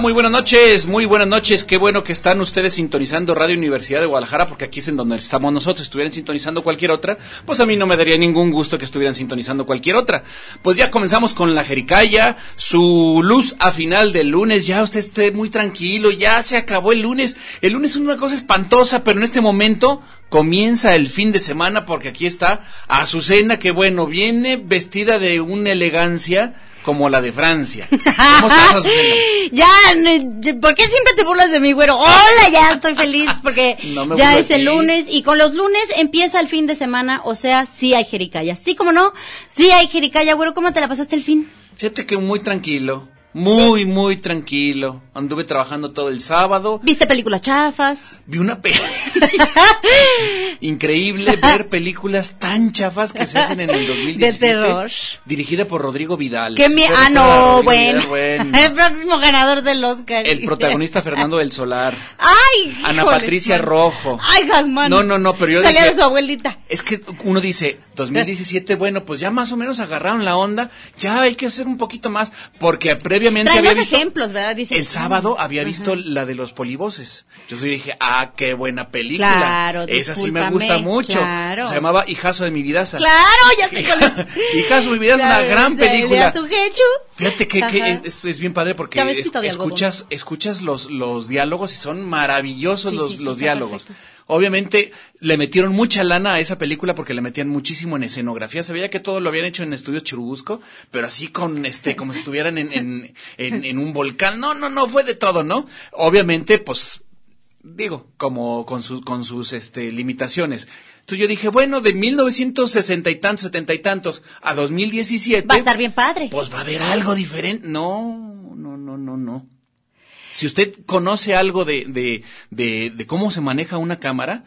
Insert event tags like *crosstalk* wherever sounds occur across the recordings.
Muy buenas noches, muy buenas noches. Qué bueno que están ustedes sintonizando Radio Universidad de Guadalajara, porque aquí es en donde estamos nosotros. Si estuvieran sintonizando cualquier otra, pues a mí no me daría ningún gusto que estuvieran sintonizando cualquier otra. Pues ya comenzamos con la Jericaya, su luz a final del lunes. Ya usted esté muy tranquilo, ya se acabó el lunes. El lunes es una cosa espantosa, pero en este momento comienza el fin de semana, porque aquí está Azucena, que bueno, viene vestida de una elegancia como la de Francia. *laughs* ¿Cómo estás, *laughs* ya, ¿por qué siempre te burlas de mí, güero? Hola, ya estoy feliz porque *laughs* ya es el lunes y con los lunes empieza el fin de semana, o sea, sí hay jericaya. Sí, como no, sí hay jericaya, güero. ¿Cómo te la pasaste el fin? Fíjate que muy tranquilo. Muy, muy tranquilo. Anduve trabajando todo el sábado. ¿Viste películas chafas? Vi una película. Increíble *laughs* ver películas tan chafas que se hacen en el 2017. De terror. Dirigida por Rodrigo Vidal. Que mi... Ah, no, bueno. *laughs* El próximo ganador del Oscar. El protagonista Fernando del Solar. Ay, Ana Patricia Rojo. Ay, Gasman. No, no, no, pero yo Salía de su abuelita. Es que uno dice, 2017, *laughs* bueno, pues ya más o menos agarraron la onda. Ya hay que hacer un poquito más. Porque previo había visto. ejemplos, ¿verdad? el sábado había visto la de los polivoces. Yo dije, ah, qué buena película. Claro, Esa sí me gusta mucho. Se llamaba Hijazo de mi vidaza. Claro, ya sé cuál *laughs* Hijazo de mi vida es una gran película. Fíjate que, que es, bien padre porque escuchas, escuchas los, los diálogos y son maravillosos los, los diálogos. Obviamente le metieron mucha lana a esa película porque le metían muchísimo en escenografía. Se veía que todo lo habían hecho en estudios Churubusco, pero así con este, como si estuvieran en, en, en, un volcán. No, no, no, fue de todo, ¿no? Obviamente, pues, digo, como con sus, con sus este, limitaciones. Entonces yo dije, bueno, de 1960 y tantos, 70 y tantos a 2017. Va a estar bien padre. Pues va a haber algo diferente. No, no, no, no, no. Si usted conoce algo de, de, de, cómo se maneja una cámara,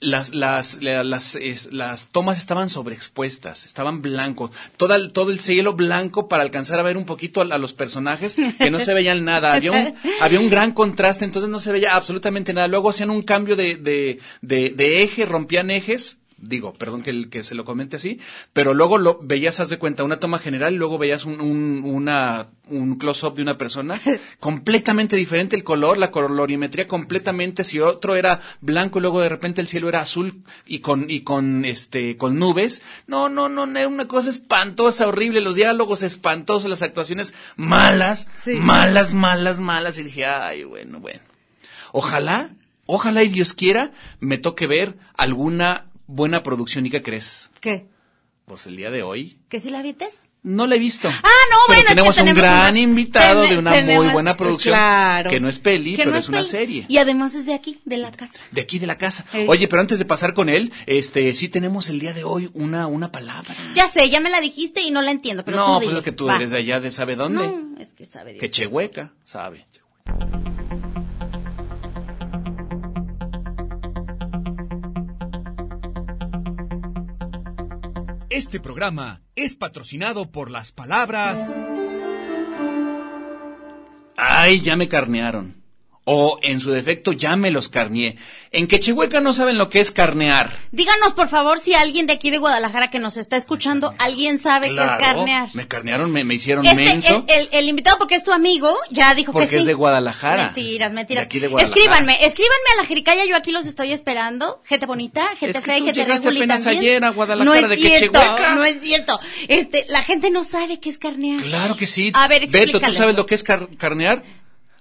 las, las, la- las, es- las tomas estaban sobreexpuestas, estaban blancos, todo el, todo el cielo blanco para alcanzar a ver un poquito a, a los personajes que no se veían nada, *laughs* había un, había un gran contraste, entonces no se veía absolutamente nada, luego hacían un cambio de, de, de, de eje, rompían ejes, digo, perdón que, el- que se lo comente así, pero luego lo veías, haz de cuenta, una toma general y luego veías un, un, una, un close-up de una persona *laughs* completamente diferente el color, la colorimetría completamente, si otro era blanco y luego de repente el cielo era azul y con, y con, este, con nubes, no, no, no, no, era una cosa espantosa, horrible, los diálogos espantosos, las actuaciones malas, malas, malas, malas, y dije, ay, bueno, bueno. Ojalá, ojalá y Dios quiera, me toque ver alguna buena producción. ¿Y qué crees? ¿Qué? Pues el día de hoy ¿Que sí la vietes? no la he visto. Ah, no, Pero bueno, es que tenemos un tenemos gran una- invitado ten- de una tenemos- muy buena producción. claro. Que no es peli, pero no es una peli. serie. Y además es de aquí, de la casa. De aquí de la casa. Eh. Oye, pero antes de pasar con él, este, sí tenemos el día de hoy una, una palabra. Ya sé, ya me la dijiste y no la entiendo, pero no, tú pues dile. es que tú Va. eres de allá, de sabe dónde. No, es que sabe Dios. Que Chehueca, sabe. Este programa es patrocinado por las palabras Ay, ya me carnearon. O, en su defecto, ya me los carneé. En Quechihueca no saben lo que es carnear. Díganos, por favor, si alguien de aquí de Guadalajara que nos está escuchando, alguien sabe qué es carnear. Me carnearon, me, me hicieron Este, menso. el, el- el invitado, porque es tu amigo, ya dijo Porque que sí. es de Guadalajara. Mentiras, mentiras. De aquí de Guadalajara. escríbanme, escríbanme a la jericaya, yo aquí los estoy esperando. Gente bonita, gente Es fea tú gente llegaste apenas también. ayer a Guadalajara no es de cierto, Quechihueca. No es cierto. Este, la gente no sabe qué es carnear. Claro que sí. A ver, Beto, ¿tú sabes lo que es car- carnear?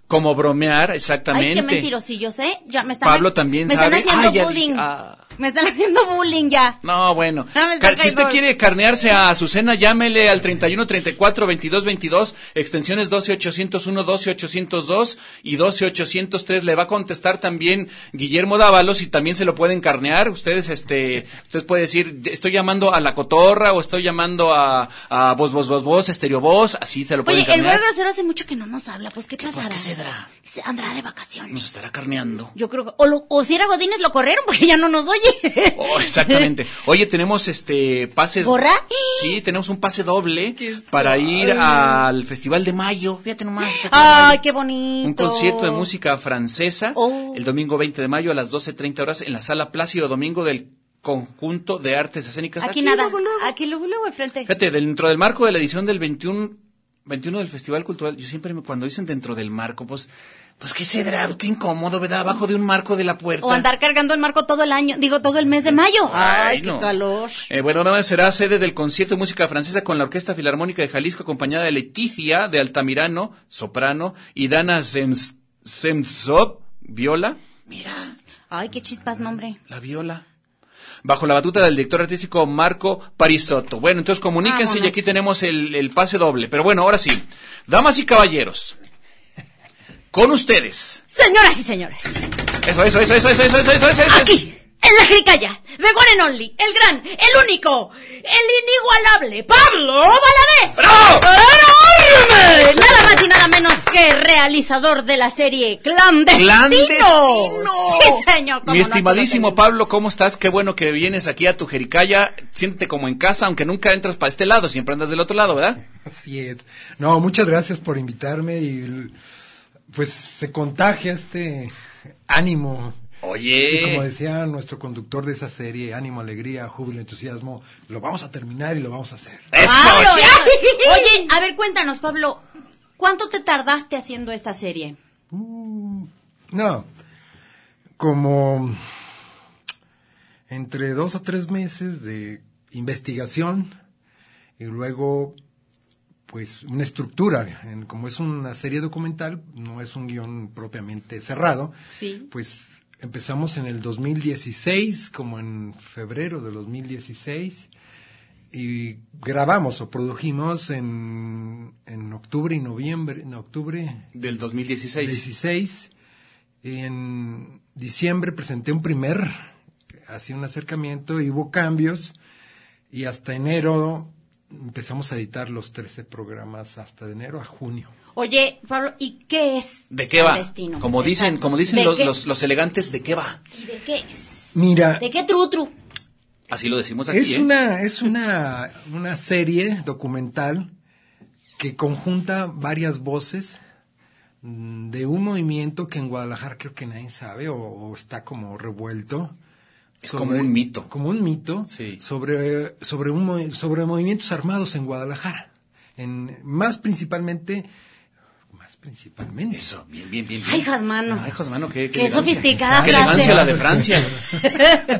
Como bromear, exactamente. Ay, qué mentirosillos, ¿eh? Ya me están, Pablo también me sabe. están haciendo Ay, ya bullying. dije, ah. Me están haciendo bullying ya. No, bueno. No, si usted quiere carnearse a Azucena, llámele al 31 34 22 22, extensiones 12 801, 12 802 y 12 803. Le va a contestar también Guillermo Dávalos y también se lo pueden carnear. Ustedes, este, usted puede decir, estoy llamando a la cotorra o estoy llamando a, a vos, vos, vos, vos, estéreo vos, así se lo pueden Oye, el carnear. güey grosero hace mucho que no nos habla, pues ¿qué pues, pasará? qué Andará de vacaciones. Nos estará carneando. Yo creo que, o, lo- o si era Godínez lo corrieron porque ya no nos oye. *laughs* Oh, exactamente. Oye, tenemos este pases. ¿Gorra? Sí, tenemos un pase doble para ir al Festival de Mayo. Fíjate nomás. Ay, qué bonito. Un concierto de música francesa Oh. el domingo 20 de mayo a las 12.30 horas en la sala Plácido Domingo del Conjunto de Artes Escénicas. Aquí nada, luego, luego. aquí luego, luego enfrente. Fíjate, dentro del marco de la edición del 21, 21 del Festival Cultural, yo siempre me- cuando dicen dentro del marco, pues, pues qué cedrá, qué incómodo, ¿verdad? Abajo de un marco de la puerta. O andar cargando el marco todo el año, digo todo el mes de mayo. Ay, qué no. calor. Eh, bueno, nada más será sede del concierto de música francesa con la Orquesta Filarmónica de Jalisco, acompañada de Leticia de Altamirano, soprano, y Dana Sems- Semtsov, viola. Mira, Ay, qué chispas nombre. la viola. Bajo la batuta del director artístico Marco Parisotto. Bueno, entonces comuníquense y aquí tenemos el, el pase doble. Pero bueno, ahora sí. Damas y caballeros. Con ustedes. Señoras y señores, Eso, eso, eso, eso, eso, eso, eso, eso, eso, eso. aquí, en la jericaya, de One and Only, el gran, el único, el inigualable, Pablo Valadez. ¡Bravo! ¡Enorme! Nada más y nada menos que realizador de la serie Clandestino. ¡Clandestino! Sí, señor. Mi no, estimadísimo. Pablo, ¿cómo estás? Qué bueno que vienes aquí a tu Jericaya. Siéntete como en casa, aunque nunca entras para este lado, siempre andas del otro lado, ¿verdad? Así es. No, muchas gracias por invitarme y pues se contagia este ánimo. Y como Oye, decía nuestro conductor de esa serie, ánimo, alegría, júbilo, entusiasmo, lo vamos a terminar y lo vamos a hacer. eso. *laughs* Oye, a ver, cuéntanos, Pablo, ¿cuánto te tardaste haciendo esta serie? No, como entre dos o tres meses de investigación y luego pues una estructura, en- como es una serie documental, no es un guion propiamente cerrado, Sí. pues empezamos en el 2016, como en febrero de 2016, y grabamos o produjimos en, en octubre y noviembre, en octubre Del 2016. 16. En diciembre presenté un primer, hacía un acercamiento y hubo cambios. Y hasta enero empezamos a editar los 13 programas, hasta de enero a junio. Oye, Pablo, ¿y qué es ¿De qué va? clandestino? Como dicen, como dicen ¿De los, los, los elegantes, ¿de qué va? ¿Y de qué es? Mira, ¿De qué trutru? Así lo decimos aquí. es ¿eh? una, es una, una serie documental que conjunta varias voces mm, de un movimiento que en Guadalajara creo que nadie sabe o, o está como revuelto. Es como un mito. Como un mito Sí. sobre, sobre, un, mo- sobre movimientos armados en Guadalajara. En, más principalmente, más principalmente. Eso, bien, bien, bien. bien. Ay, Jasmano. Ay, Jasmano, qué, Qué elegancia. sofisticada Qué frase. elegancia la de Francia.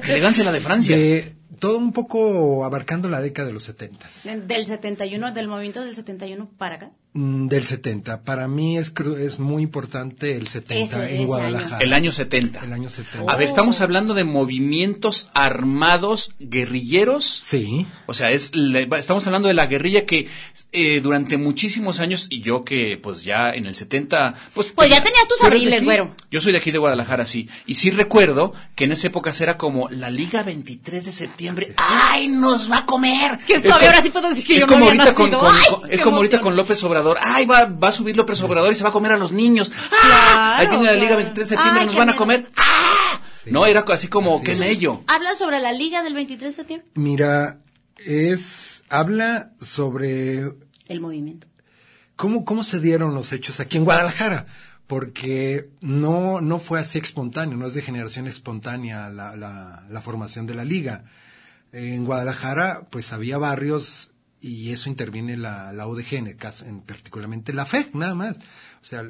qué elegancia la de Francia. De todo un poco abarcando la década de los setentas. Del 71, del movimiento del 71 para acá. Mm, Del 70. Para mí es, cru- es muy importante el 70 Ese- en ese Guadalajara. El año 70. El año 70. A ver, estamos hablando de movimientos armados guerrilleros. Sí. O sea, es estamos hablando de la guerrilla que eh, durante muchísimos años, y yo que pues ya en el 70, pues... Pues ya tenías tus ¿Tú eres de abriles, güero. Yo soy de aquí de Guadalajara, sí. Y sí recuerdo que en esa época era como la Liga 23 de septiembre. ¡Ay, nos va a comer! Suave, co- ahora sí puedo decir que es yo no como había ahorita con, nacido. con- ¡Ay, con- Es como ahorita emoción! con López Obrador. ¡Ay, va, va a subir López Obrador y se va a comer a los niños! ¡Ah! Claro, Ahí viene la Liga claro. 23 de septiembre, Ay, nos van a comer. ¡Ah! No, era así como, qué mello. Habla sobre la liga del 23 de septiembre. Mira, es. Habla sobre El movimiento. cómo, cómo se dieron los hechos aquí en Guadalajara. Porque no, no fue así espontáneo, no es de generación espontánea la, la, la formación de la liga. En Guadalajara, pues había barrios y eso interviene la, la UDG, en el caso, en particularmente la FEC, nada más. O sea,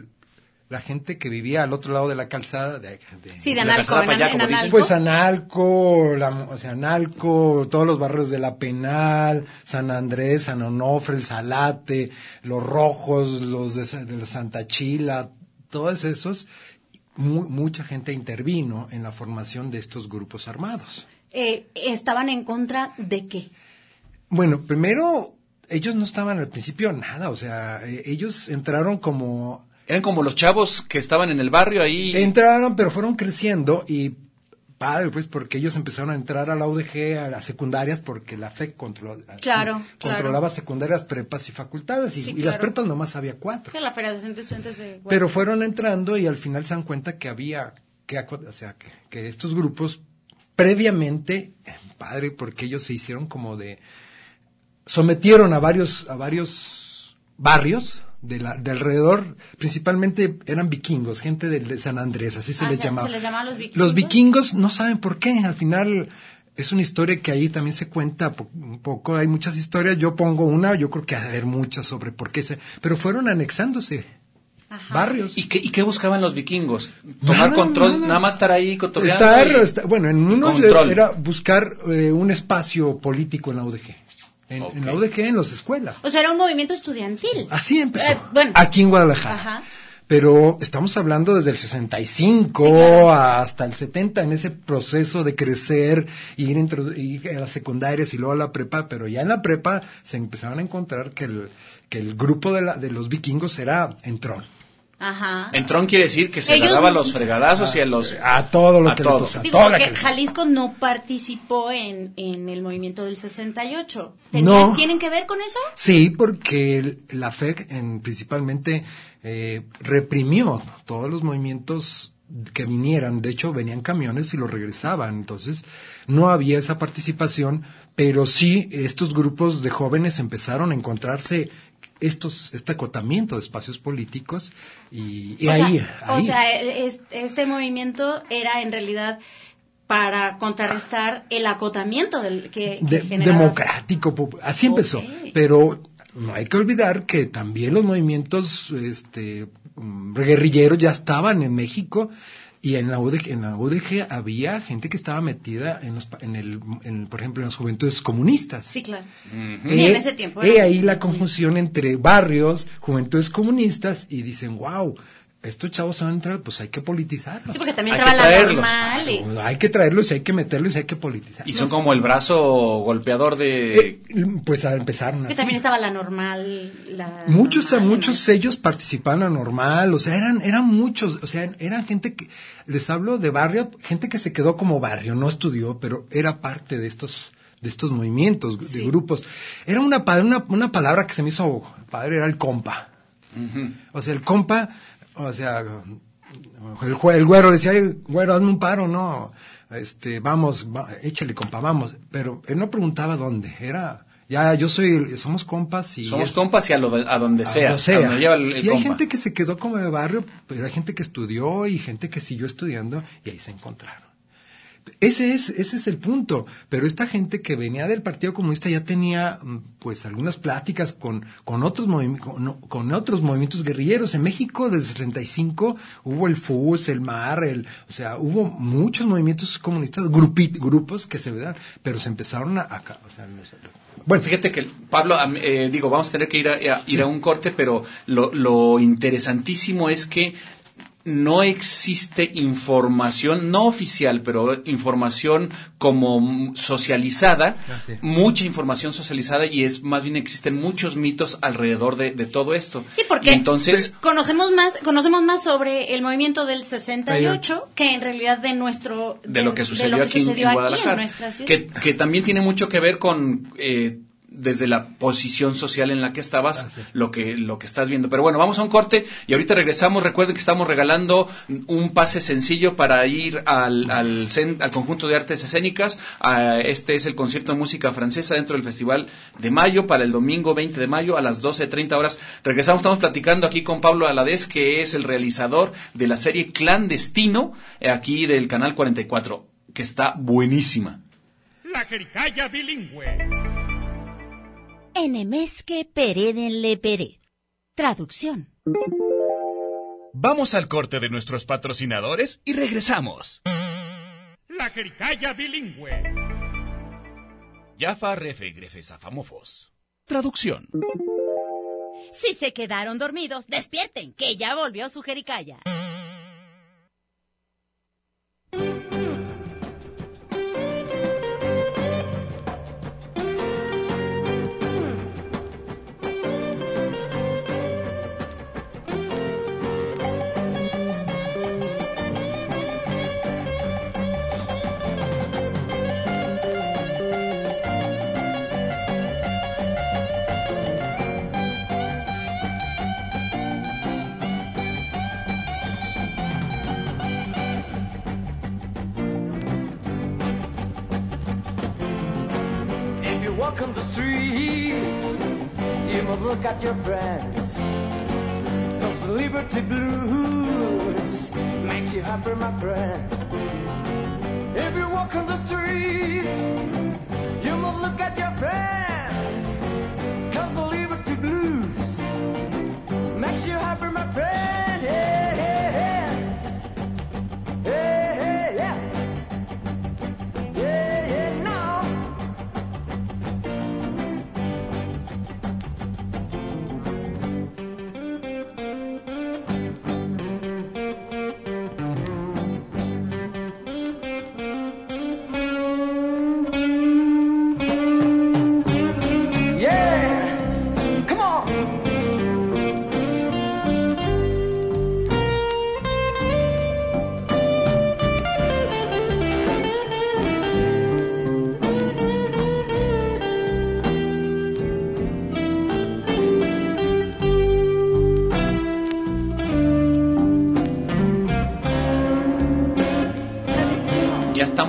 la gente que vivía al otro lado de la calzada, de, de- Sí, de Analco. calzada en para allá, An- como en dicen. Analco. Pues Analco, la, o sea, Analco, todos los barrios de La Penal, San Andrés, San Onofre, El Salate, Los Rojos, los de la Santa Chila, todos esos, mu- mucha gente intervino en la formación de estos grupos armados. Eh, ¿Estaban en contra de qué? Bueno, primero, ellos no estaban al principio nada, o sea, eh, ellos entraron como Eran como los chavos que estaban en el barrio ahí. Entraron, pero fueron creciendo y padre, pues porque ellos empezaron a entrar a la UDG, a las secundarias, porque la FEC controló- Claro, controlaba secundarias, prepas y facultades, y, Sí, y las prepas nomás había cuatro. Que la Federación de Estudiantes de Pero fueron entrando y al final se dan cuenta que había, que, aco- o sea, que, que estos grupos previamente, padre, porque ellos se hicieron como de, sometieron a varios, a varios barrios de, la, de alrededor, principalmente eran vikingos, gente de, de San Andrés, así se Ah, les se- llamaba. se les llamaba los vikingos. Los vikingos no saben por qué, al final es una historia que ahí también se cuenta po- un poco, hay muchas historias, yo pongo una, yo creo que ha de haber muchas sobre por qué se, pero fueron anexándose Ajá. barrios. ¿Y qué, ¿Y qué buscaban los vikingos? Tomar Nada, control, nada. nada más estar ahí cotorreando. Estar, y- bueno, en unos Control. era buscar eh, un espacio político en la UDG. En, en la. UDG, en las escuelas. O sea, era un movimiento estudiantil. Así empezó. Eh, bueno. Aquí en Guadalajara. Ajá. Pero estamos hablando desde el 65 Sí, claro. hasta el 70 en ese proceso de crecer, ir, ir a las secundarias y luego a la prepa, pero ya en la prepa se empezaron a encontrar que el, que el grupo de, la, de los vikingos era entrón. Ajá. Entrón quiere decir que se Ellos agarraba no- los fregadazos y a los... A todo lo a que todo. le pasaba. Digo, que- Jalisco no participó en, en el movimiento del 68. ¿Tenían- No. ¿Tienen que ver con eso? Sí, porque el- la FEC en, principalmente eh, reprimió todos los movimientos que vinieran. De hecho, venían camiones y los regresaban. Entonces, no había esa participación, pero sí estos grupos de jóvenes empezaron a encontrarse estos, este acotamiento de espacios políticos y, y o ahí, sea, ahí. o sea, es- este movimiento era en realidad para contrarrestar el acotamiento del que, que de- generaba- democrático, así empezó. Pero no hay que olvidar que también los movimientos este, mm, guerrilleros ya estaban en México y en la UDG, en la UDG había gente que estaba metida en, los, pa- en el, en, por ejemplo, en las juventudes comunistas. Sí, claro. Eh, Sí, en ese tiempo. eh, era- ahí la conjunción entre barrios, juventudes comunistas y dicen, wow, estos chavos van a entrar, pues hay que politizarlos. Sí, porque también Hay estaba que la traerlos. normal. y- Hay que traerlos y hay que meterlos y hay que politizarlos. Y son como el brazo golpeador de... Eh, pues empezaron que así. también estaba la normal. La Muchos, normal, muchos ¿no? sellos participaban a normal, o sea, eran, eran muchos, o sea, eran gente que, les hablo de barrio, gente que se quedó como barrio, no estudió, pero era parte de estos, de estos movimientos, Sí. de grupos. Era una, una, una palabra que se me hizo padre, era el compa. O sea, el compa, o sea, el, el güero decía, "Ay, güero, hazme un paro, ¿no? este, vamos, va- échale compa, vamos. Pero él no preguntaba dónde, era, ya, yo soy, somos compas y... Somos es- compas y a, lo a donde a sea. donde a donde lleva el, el y hay compa. gente que se quedó como de barrio, pero hay gente que estudió y gente que siguió estudiando y ahí se encontraron. Ese es, ese es el punto. Pero esta gente que venía del Partido Comunista ya tenía, mm, pues, algunas pláticas con, con otros con, con otros movimientos guerrilleros. En México, desde el 65, hubo el FUS, el MAR, el, o sea, hubo muchos movimientos comunistas, grupi- grupos que se vean, pero se empezaron a, a ca- o sea, no sé. Bueno, fíjate que Pablo, eh, digo, vamos a tener que ir a, a- ir a un corte, pero lo, lo interesantísimo es que no existe información, no oficial, pero información como socializada, mucha información socializada y es más bien existen muchos mitos alrededor de, de todo esto. Sí, porque Y entonces conocemos más, conocemos más sobre el movimiento del 68 que en realidad de nuestro de lo que sucedió, que aquí, en- Guadalajara, que, que también tiene mucho que ver con eh, desde la posición social en la que estabas, Ah, sí. lo que lo que estás viendo. Pero bueno, vamos a un corte y ahorita regresamos. Recuerden que estamos regalando un pase sencillo para ir al, al, cen- al conjunto de artes escénicas. Ah, este es el concierto de música francesa dentro del Festival de Mayo para el domingo 20 de mayo a las 12.30 horas. Regresamos, estamos platicando aquí con Pablo Aladez, que es el realizador de la serie Clandestino, eh, aquí del Canal 44, que está buenísima. La jericaya bilingüe. Enemesque pereden le pere. Traducción. Vamos al corte de nuestros patrocinadores y regresamos. La jericaya bilingüe. Jaffa Refe Grefes Afamofos. Traducción. Si se quedaron dormidos, despierten, que ya volvió su jericaya. Look at your friends. Cause the liberty blues makes you happy, my friend. If you walk on the streets, you must look at your friends. Cause the liberty blues makes you happy, my friend. Yeah,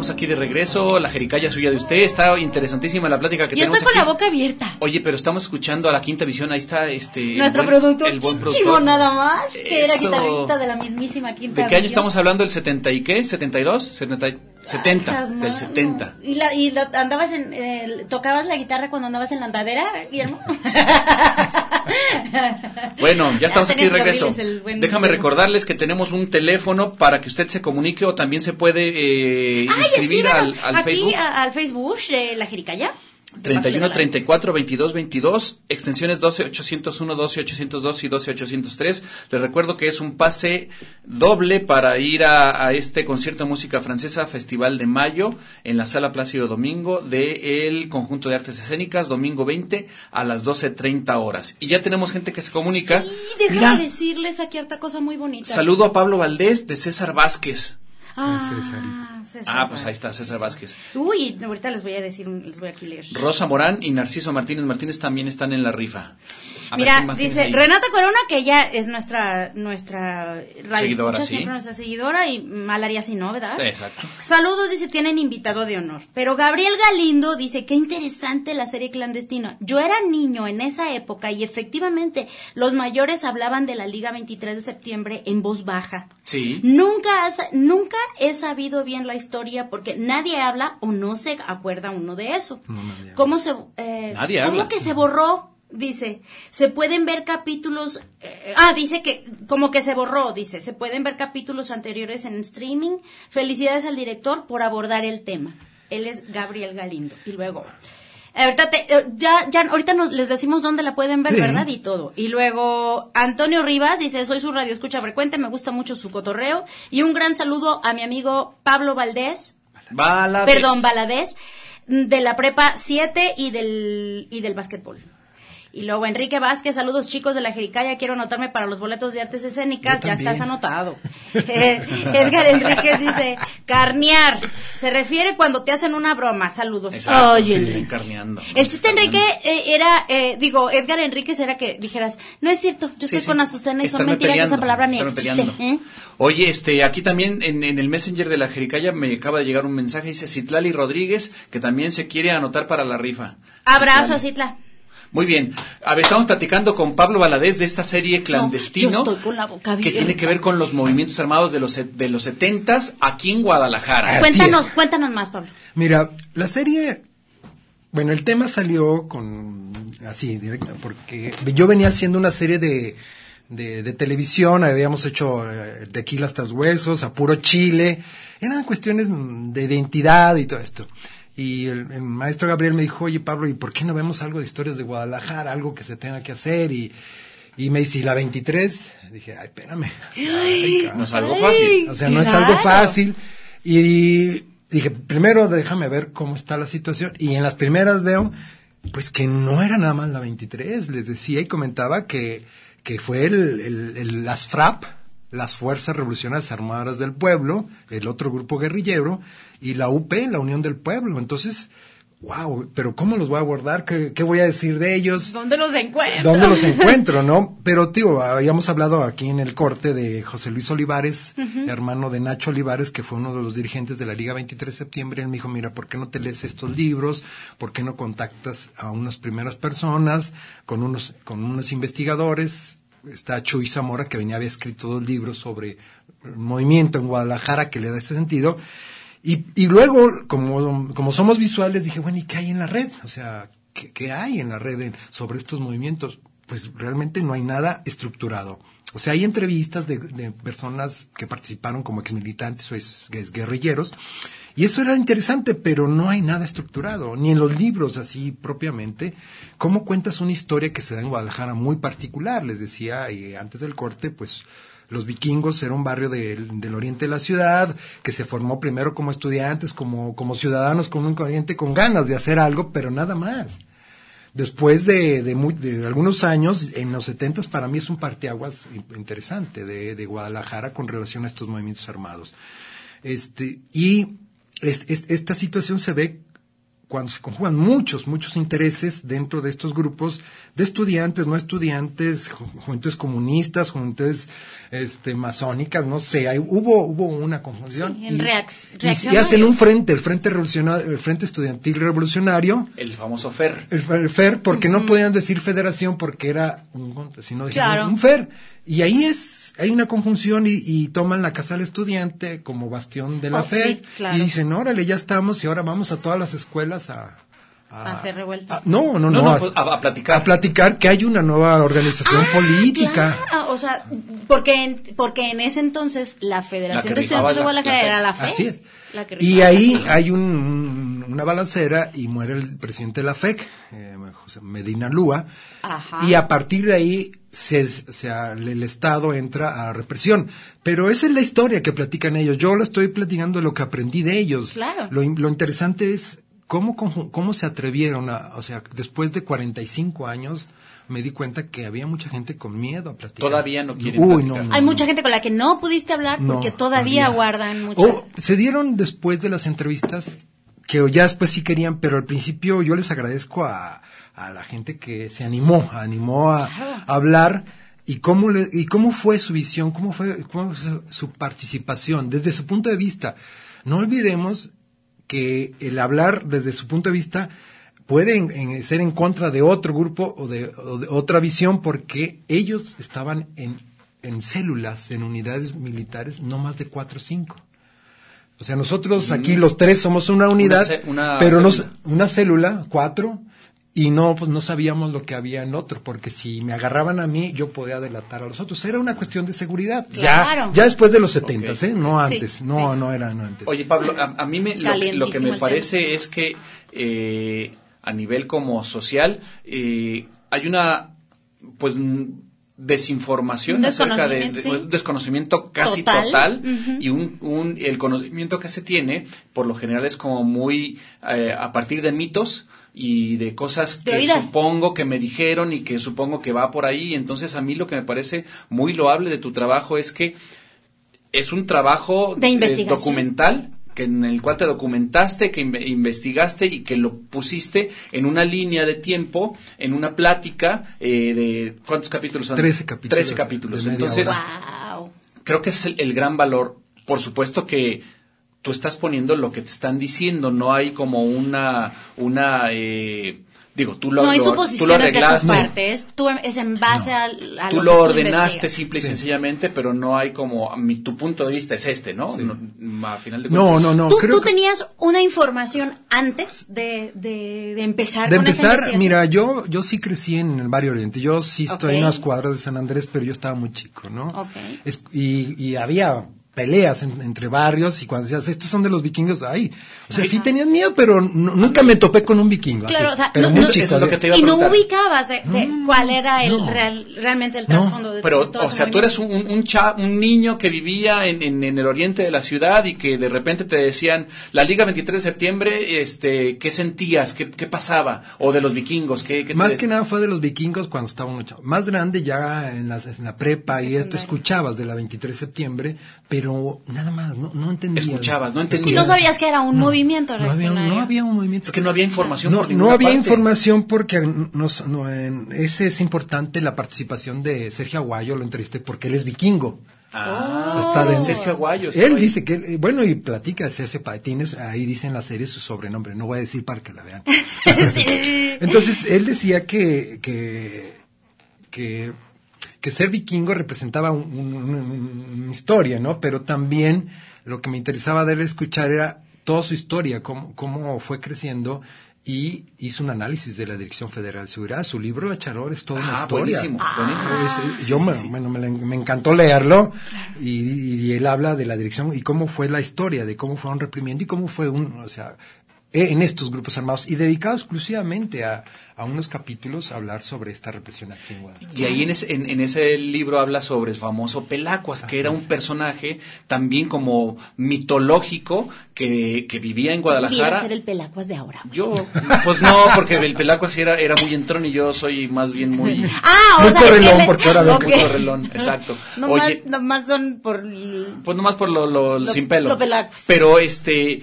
estamos aquí de regreso, la jericaya suya de usted, está interesantísima la plática que Yo tenemos estoy con aquí. la boca abierta. Oye, pero estamos escuchando a la quinta visión, ahí está este... Nuestro buen- productor el buen productor. nada más, que era guitarrista de la mismísima quinta ¿De qué año Visión. estamos hablando? ¿El 70 y qué? ¿72? 70, y- 70, Las del manos. 70. ¿Y, la, y andabas en, eh, tocabas la guitarra cuando andabas en la andadera, Guillermo? *laughs* Bueno, ya estamos aquí de regreso. Déjame recordarles que tenemos un teléfono para que usted se comunique o también se puede eh, inscribir al, al aquí Facebook. al Facebook de La Jericaya. 31 34 22 22 extensiones 12 801 12 802 y 12 803 les recuerdo que es un pase doble para ir a, a este concierto de música francesa Festival de Mayo en la Sala Plácido Domingo del Conjunto de Artes Escénicas domingo 20 a las 12.30 horas. Y ya tenemos gente que se comunica. Sí, déjame Mira, decirles aquí harta cosa muy bonita. saludo a Pablo Valdés de César Vázquez Ah, César. César ah pues ahí está César Vázquez Uy, ahorita les voy a decir, un- les voy a aquí leer. Rosa Morán y Narciso Martínez Martínez también están en la rifa A Mira, ¿quién más tienes dice? Renata Corona, que ella es nuestra nuestra radio Seguidora, escucha, sí. siempre nuestra seguidora y mal haría si no, ¿verdad? Exacto. Saludos, dice, tienen invitado de honor. Pero Gabriel Galindo dice, qué interesante la serie clandestina. Yo era niño en esa época y efectivamente los mayores hablaban de la Liga 23 de septiembre en voz baja. Sí. Nunca, nunca he sabido bien la historia porque nadie habla o no se acuerda uno de eso. ¿Cómo se, eh, Nadie ¿cómo habla. que se borró? Dice, se pueden ver capítulos, eh, ah, dice que, como que se borró, dice, se pueden ver capítulos anteriores en streaming. Felicidades al director por abordar el tema. Él es Gabriel Galindo. Y luego, ahorita te- eh, ya, ya, ahorita nos, les decimos dónde la pueden ver, Sí. ¿verdad? Y todo. Y luego, Antonio Rivas dice, soy su radio escucha frecuente, me gusta mucho su cotorreo. Y un gran saludo a mi amigo Pablo Valdés, perdón, Valadez, mm, de la prepa 7 y del, y del básquetbol. Y luego Enrique Vázquez, saludos chicos de la Jericaya, quiero anotarme para los boletos de artes escénicas, ya estás anotado. *laughs* Eh, Edgar Enríquez dice, carnear, se refiere cuando te hacen una broma, saludos. Exacto, Oye, sí, carneando. El chiste, Enrique, eh, era, eh, digo, Edgar Enríquez era que dijeras, no es cierto, yo estoy Sí, con sí. Azucena y son mentiras, peleando, esa palabra ni existe. ¿eh? Oye, este, aquí también en, en el Messenger de la Jericaya me acaba de llegar un mensaje, dice Citlali Rodríguez, que también se quiere anotar para la rifa. Abrazo, Citlali. Citla. Muy bien. A ver, estamos platicando con Pablo Valadez de esta serie clandestino yo estoy con la boca que tiene que ver con los movimientos armados de los de los setentas aquí en Guadalajara. Así Cuéntanos, es. cuéntanos más, Pablo. Mira, la serie, bueno, el tema salió con, así, directa, porque yo venía haciendo una serie de, de, de televisión, habíamos hecho eh, tequila hasta los huesos, a puro chile, eran cuestiones de identidad y todo esto. Y el, el maestro Gabriel me dijo, oye Pablo, ¿y por qué no vemos algo de historias de Guadalajara, algo que se tenga que hacer? Y, y me dice, ¿y la 23? Dije, ay, espérame. *gasps* Ay. No es algo fácil. O sea, no es algo fácil. Y dije, primero déjame ver cómo está la situación. Y en las primeras veo, pues que no era nada más la 23. Les decía y comentaba que, que fue el, el- el- las FRAP, las Fuerzas Revolucionarias Armadas del Pueblo, el otro grupo guerrillero, y la UP, la Unión del Pueblo. Entonces, wow, pero ¿cómo los voy a abordar? ¿Qué, qué voy a decir de ellos? ¿Dónde los encuentro? ¿Dónde los *laughs* encuentro, no? Pero, tío, habíamos hablado aquí en el corte de José Luis Olivares, hermano de Nacho Olivares, que fue uno de los dirigentes de la Liga 23 de septiembre. Él me dijo, mira, ¿por qué no te lees estos libros? ¿Por qué no contactas a unas primeras personas, con unos, con unos investigadores? Está Chuy Zamora, que venía, había escrito dos libros sobre el movimiento en Guadalajara, que le da este sentido. Y, y luego, como, como somos visuales, dije, bueno, ¿y qué hay en la red? O sea, ¿qué, qué hay en la red sobre estos movimientos? Pues realmente no hay nada estructurado. O sea, hay entrevistas de, personas que participaron como exmilitantes o ex, guerrilleros, y eso era interesante, pero no hay nada estructurado, ni en los libros así propiamente. ¿Cómo cuentas una historia que se da en Guadalajara muy particular? Les decía y antes del corte, pues los vikingos era un barrio del, oriente de la ciudad que se formó primero como estudiantes, como, como ciudadanos con un corriente con ganas de hacer algo, pero nada más. Después de, de, algunos años, en los setentas para mí es un parteaguas in- interesante de, de Guadalajara con relación a estos movimientos armados. Este, y es- es- esta situación se ve cuando se conjugan muchos, muchos intereses dentro de estos grupos de estudiantes, no estudiantes, ju- juventudes comunistas, juventudes este, masónicas, no sé, hay- hubo, hubo una conjunción. Sí, en y, y- y hacen un frente, el Frente Revolucionario, el Frente Estudiantil Revolucionario, El famoso FER. el, el FER, porque no podían decir federación porque era un, sino dijeron Claro. un FER. Y ahí es, hay una conjunción y, y toman la Casa del Estudiante como bastión de la Oh, fe. sí, claro. Y dicen, órale, ya estamos y ahora vamos a todas las escuelas a... A hacer revueltas. a- no, no, no. No, no, a, pues, a- a platicar. A platicar que hay una nueva organización política. Claro, o sea, porque en, porque en ese entonces la Federación La de Estudiantes de la- Guadalajara era la fe. Así es. La que Y ahí hay un- un- una balancera y muere el presidente de la FEC, eh, José Medina Lúa. Ajá. Y a partir de ahí se, se- el Estado entra a represión. Pero esa es la historia que platican ellos. Yo la estoy platicando de lo que aprendí de ellos. Claro. Lo, in- lo interesante es cómo, conju- cómo se atrevieron a, o sea, después de 45 años me di cuenta que había mucha gente con miedo a platicar. Todavía no quieren Uy, platicar. no, no, Hay no. mucha gente con la que no pudiste hablar No, porque todavía había. guardan mucho. O se dieron después de las entrevistas que ya después sí querían, pero al principio yo les agradezco a, a la gente que se animó, animó a, a hablar. Y cómo le, y cómo fue su visión, cómo fue, cómo fue su, su participación desde su punto de vista. No olvidemos que el hablar desde su punto de vista puede en- en ser en contra de otro grupo o de, o de otra visión porque ellos estaban en, en células, en unidades militares, no más de cuatro o cinco. O sea, nosotros aquí los tres somos una unidad, una pero una célula, cuatro, y no, pues no sabíamos lo que había en otro, porque si me agarraban a mí, yo podía delatar a los otros. Era una cuestión de seguridad. Claro. Ya, ya después de los setentas, Ok. ¿eh? No Sí, antes, no, sí. no era no antes. Oye, Pablo, a, a mí me, lo, que- lo que me parece es que eh, a nivel como social eh, hay una, pues, mm, desinformación acerca de, Desconocimiento, de- sí. desconocimiento casi Total. y un, un- el conocimiento que se tiene por lo general es como muy eh, a partir de mitos y de cosas que supongo que me dijeron y que supongo que va por ahí entonces a mí lo que me parece muy loable de tu trabajo es que es un trabajo De eh, documental que en el cual te documentaste, que inve- investigaste y que lo pusiste en una línea de tiempo, en una plática eh, de ¿cuántos capítulos son? Trece capítulos Trece capítulos. Entonces. Wow. creo que es el, el gran valor. Por supuesto que tú estás poniendo lo que te están diciendo, no hay como una, una, eh, digo, tú lo, no hay lo- tú lo arreglaste. tú, es en base a, a Tú lo lo que tú ordenaste simple y Sí. sencillamente, pero no hay como, a mi- tu punto de vista es este, ¿no? Sí. No, a final de No, cuentas. no, no. ¿Tú, creo tú que- tenías una información antes de, de, de empezar De con empezar, mira, yo, yo sí crecí en el barrio oriente. Yo sí estoy en las cuadras de San Andrés, pero yo estaba muy chico, ¿no? Ok. Es- y, y había peleas en- entre barrios y cuando decías, estos son de los vikingos, ay, o sea, sí tenían miedo, pero nu- nunca me topé con un vikingo. así, Claro, o sea, pero no- muy no- chico. Eso es lo que te iba a Y no ubicabas de, de cuál era el no. real, realmente el No. trasfondo de Pero, todo o sea, tú eres un, un, cha- un niño que vivía en, en, en el oriente de la ciudad y que de repente te decían, la Liga 23 de septiembre, este, ¿qué sentías? ¿Qué, qué pasaba? O de los vikingos, ¿qué, qué Más que nada fue de los vikingos cuando estaba uno chavo. Más grande ya en, las- en la prepa y esto escuchabas de la 23 de septiembre, pero nada más, no, no entendía. Escuchabas, no Y entendías. no sabías que era un movimiento No había, reaccionario. no había un movimiento. Es que no había información No, por no había parte. información porque nos, no, en- ese es importante la participación de Sergio Aguayo, lo entrevisté porque él es vikingo. Ah, Está de- Sergio Aguayo. Él ahí. dice que, eh, bueno, y platica, se hace patines, ahí dice en la serie su sobrenombre, no voy a decir para que la vean. *laughs* Sí. Entonces, él decía que, que, que, que ser vikingo representaba un- un- un- una historia, ¿no? Pero también lo que me interesaba de él escuchar era toda su historia, cómo, cómo fue creciendo y hizo un análisis de la Dirección Federal de Seguridad. Su libro, La Charor, es toda una Ah, historia. buenísimo, buenísimo. Es- yo sí, me, sí. bueno, me, la- me encantó leerlo y, y él habla de la dirección y cómo fue la historia, de cómo fueron reprimiendo y cómo fue un, o sea, en estos grupos armados y dedicado exclusivamente a, a unos capítulos a hablar sobre esta represión aquí en Guadalajara. Y ahí en ese, en, en ese libro habla sobre el famoso Pelacuas, que era un personaje también como mitológico que, que vivía en Guadalajara. ser el pelacuas de ahora. Yo, pues no, porque el Pelacuas era, era muy entrón y yo soy más bien muy... Ah, o *laughs* Muy sea, correlón, porque ahora veo que Ok. muy correlón, *laughs* exacto. No Oye, más, nomás son por... Pues nomás por lo, lo- Lo- sin pelo. lo pelacuas. Pero este,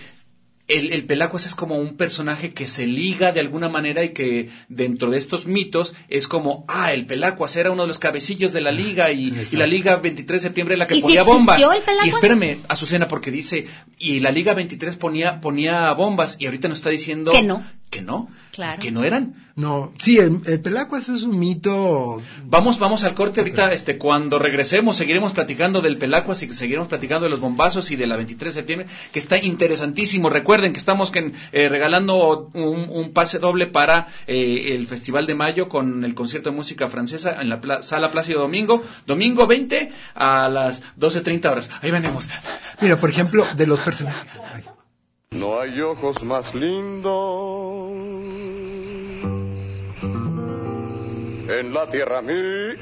el, el Pelacuas es como un personaje que se liga de alguna manera y que dentro de estos mitos es como, ah, el Pelacuas era uno de los cabecillos de la liga y, y la liga 23 de septiembre la que ¿Y si ponía bombas. el? Y espérame, Azucena, porque dice, y la liga 23 ponía, ponía bombas y ahorita nos está diciendo Que no. Que no. Claro. Que no eran. No, sí, el, el Pelacuas es un mito. Vamos, vamos al corte ahorita, este, cuando regresemos seguiremos platicando del Pelacuas y seguiremos platicando de los bombazos y de la 23 de septiembre, que está interesantísimo. Recuerden que estamos que, eh, regalando un, un pase doble para eh, el Festival de Mayo con el concierto de música francesa en la pla- Sala Plácido Domingo, domingo 20 a las 12.30 horas. Ahí venimos. Mira, por ejemplo, de los personajes. ay. No hay ojos más lindos en la tierra mí. *coughs*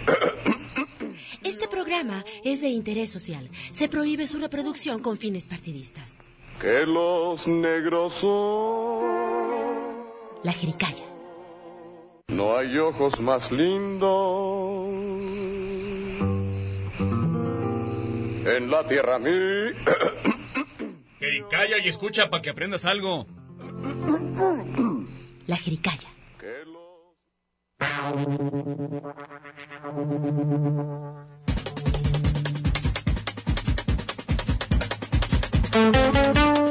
Este programa es de interés social. Se prohíbe su reproducción con fines partidistas. que los negros son. La Jericaya. No hay ojos más lindos en la tierra mí. *coughs* Calla y escucha para que aprendas algo. La jericaya. Ya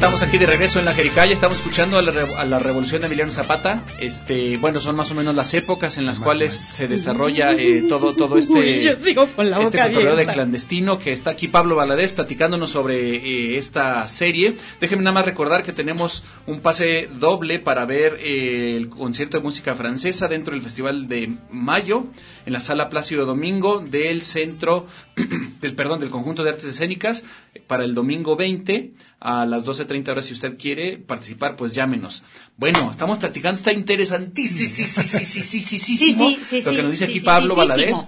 estamos aquí de regreso en la Jericaya, estamos escuchando a la, a la revolución de Emiliano Zapata. Este, bueno, son más o menos las épocas en las Más cuales se desarrolla eh, todo todo *laughs* este Yo sigo con la este cotorreo de clandestino que está aquí Pablo Valadez platicándonos sobre eh, esta serie. Déjenme nada más recordar que tenemos un pase doble para ver eh, el concierto de música francesa dentro del Festival de Mayo en la Sala Plácido Domingo del Centro *clears throat* del perdón, del Conjunto de Artes Escénicas eh, para el domingo 20 a las 12.30 horas si usted quiere participar, pues llámenos. Bueno, estamos platicando, está interesantísimo Sí, sí, sí, lo que nos dice sí, aquí sí, Pablo Valadez. sí,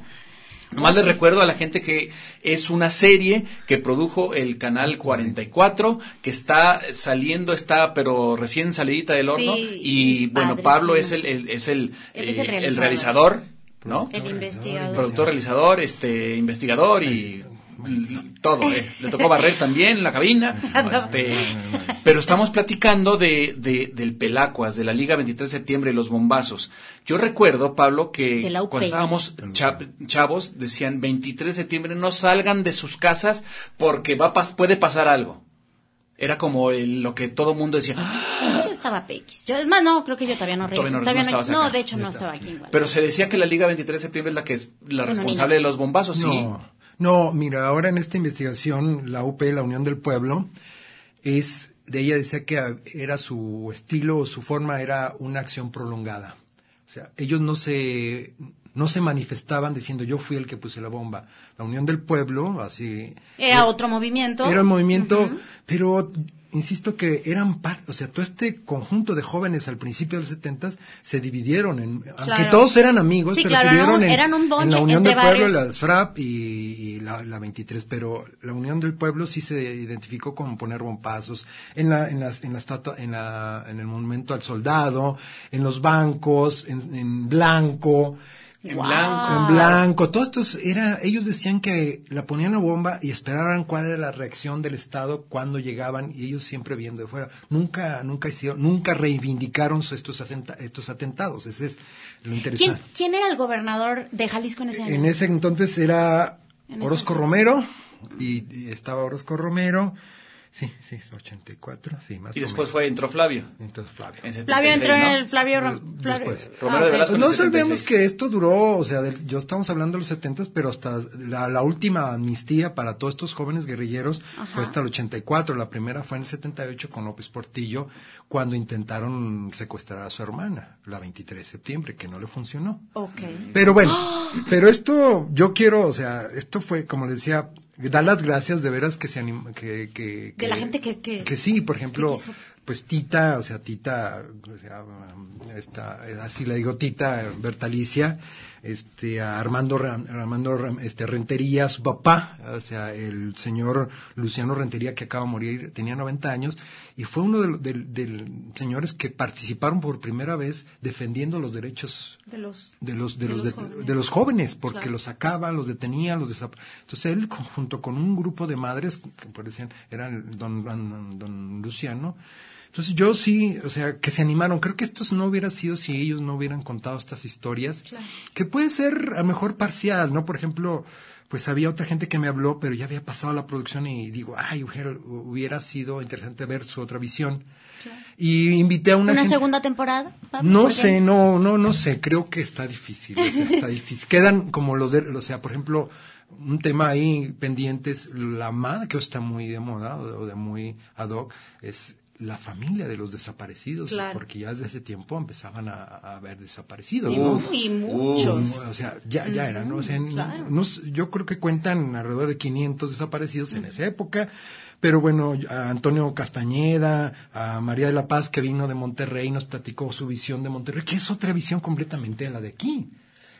Nomás Oh, les sí. recuerdo a la gente que es una serie que produjo el canal 44, que está saliendo, está pero recién salidita del horno. Sí, y bueno. Pablo es el, el- es el, es el eh, realizador. realizador, ¿no? El investigador. Productor, realizador, este, investigador y todo, eh. le tocó barrer también la cabina, *laughs* este, pero estamos platicando de, de- del Pelacuas, de la Liga 23 de septiembre y los bombazos. Yo recuerdo, Pablo, que cuando estábamos cha- chavos, decían 23 de septiembre, no salgan de sus casas porque va a pas- puede pasar algo. Era como el- lo que todo mundo decía. "Ah". Yo estaba pequis. Yo, es más, no, creo que yo todavía no re- Todavía no- de hecho no estaba aquí igual. Pero se decía que la Liga 23 de septiembre es la que es la Bueno, responsable de los bombazos, ¿sí? No, mira, ahora en esta investigación, la UP, la Unión del Pueblo, es, de ella decía que era su estilo o su forma era una acción prolongada. O sea, ellos no se, no se manifestaban diciendo yo fui el que puse la bomba. La Unión del Pueblo, así. Era eh, otro movimiento. Era un movimiento, pero insisto que eran parte, o sea, todo este conjunto de jóvenes al principio de los setentas se dividieron en, aunque todos eran amigos, Sí, pero claro, se dieron eran un- en, eran un en la Unión del Pueblo, la FRAP y, y la, la 23, pero la Unión del Pueblo sí se identificó como poner bombazos en la, en las, en la estatua, en la, en el monumento al soldado, en los bancos, en, en blanco. En Wow. blanco. En blanco, todos estos era, ellos decían que la ponían a bomba y esperaban cuál era la reacción del Estado cuando llegaban y ellos siempre viendo de fuera. Nunca, nunca hicieron, nunca reivindicaron estos, asenta- estos atentados. Ese es lo ¿Quién, interesante. quién era el gobernador de Jalisco en ese año? En ese entonces era En Orozco Romero y, y estaba Orozco Romero. Sí, sí, 84, sí, más Y o después menos. fue, entró Flavio. Entonces Flavio. En Flavio 76, entró en ¿no? el Flavio, Ram- Des- Flavio- después. Romero de ok. Velasco. Pues no en el 76. sabemos que esto duró, o sea, del- yo estamos hablando de los 70, pero hasta la, la última amnistía para todos estos jóvenes guerrilleros fue hasta el 84. La primera fue en el 78 con López Portillo, cuando intentaron secuestrar a su hermana, la 23 de septiembre, que no le funcionó. Ok. Pero bueno, *gasps* pero esto yo quiero, o sea, esto fue, como les decía, dar las gracias de veras que se anima, que, que, De la gente que- que- sí, por ejemplo, que pues Tita, o sea, Tita, o sea, esta, así le digo Tita, Bertalicia, este, a Armando, Armando este, Rentería, su papá, o sea, el señor Luciano Rentería que acaba de morir, tenía 90 años, y fue uno de los del- del señores que participaron por primera vez defendiendo los derechos De los... de los de, De los, los de, jóvenes. de los jóvenes porque Claro. los sacaban los detenían los desap entonces él junto con un grupo de madres que parecían eran don, don don Luciano entonces yo sí o sea que se animaron creo que esto no hubiera sido si ellos no hubieran contado estas historias Claro. que puede ser a lo mejor parcial no por ejemplo pues había otra gente que me habló pero ya había pasado la producción y digo ay hubiera, hubiera sido interesante ver su otra visión y invité a una, ¿Una gente- segunda temporada? No sé, no, no, no sé. Creo que está difícil. o sea, está difícil. Quedan como los de, o sea, por ejemplo, un tema ahí pendiente es la MAD, que está muy de moda o de muy ad hoc, es la familia de los desaparecidos, Claro. porque ya desde ese tiempo empezaban a, a haber desaparecidos. Y, mu- y muchos. O sea, ya, ya eran, ¿no? O sea, Ujú, claro. no sé, yo creo que cuentan alrededor de 500 desaparecidos en esa época, pero bueno, a Antonio Castañeda, a María de la Paz que vino de Monterrey nos platicó su visión de Monterrey, que es otra visión completamente a la de aquí.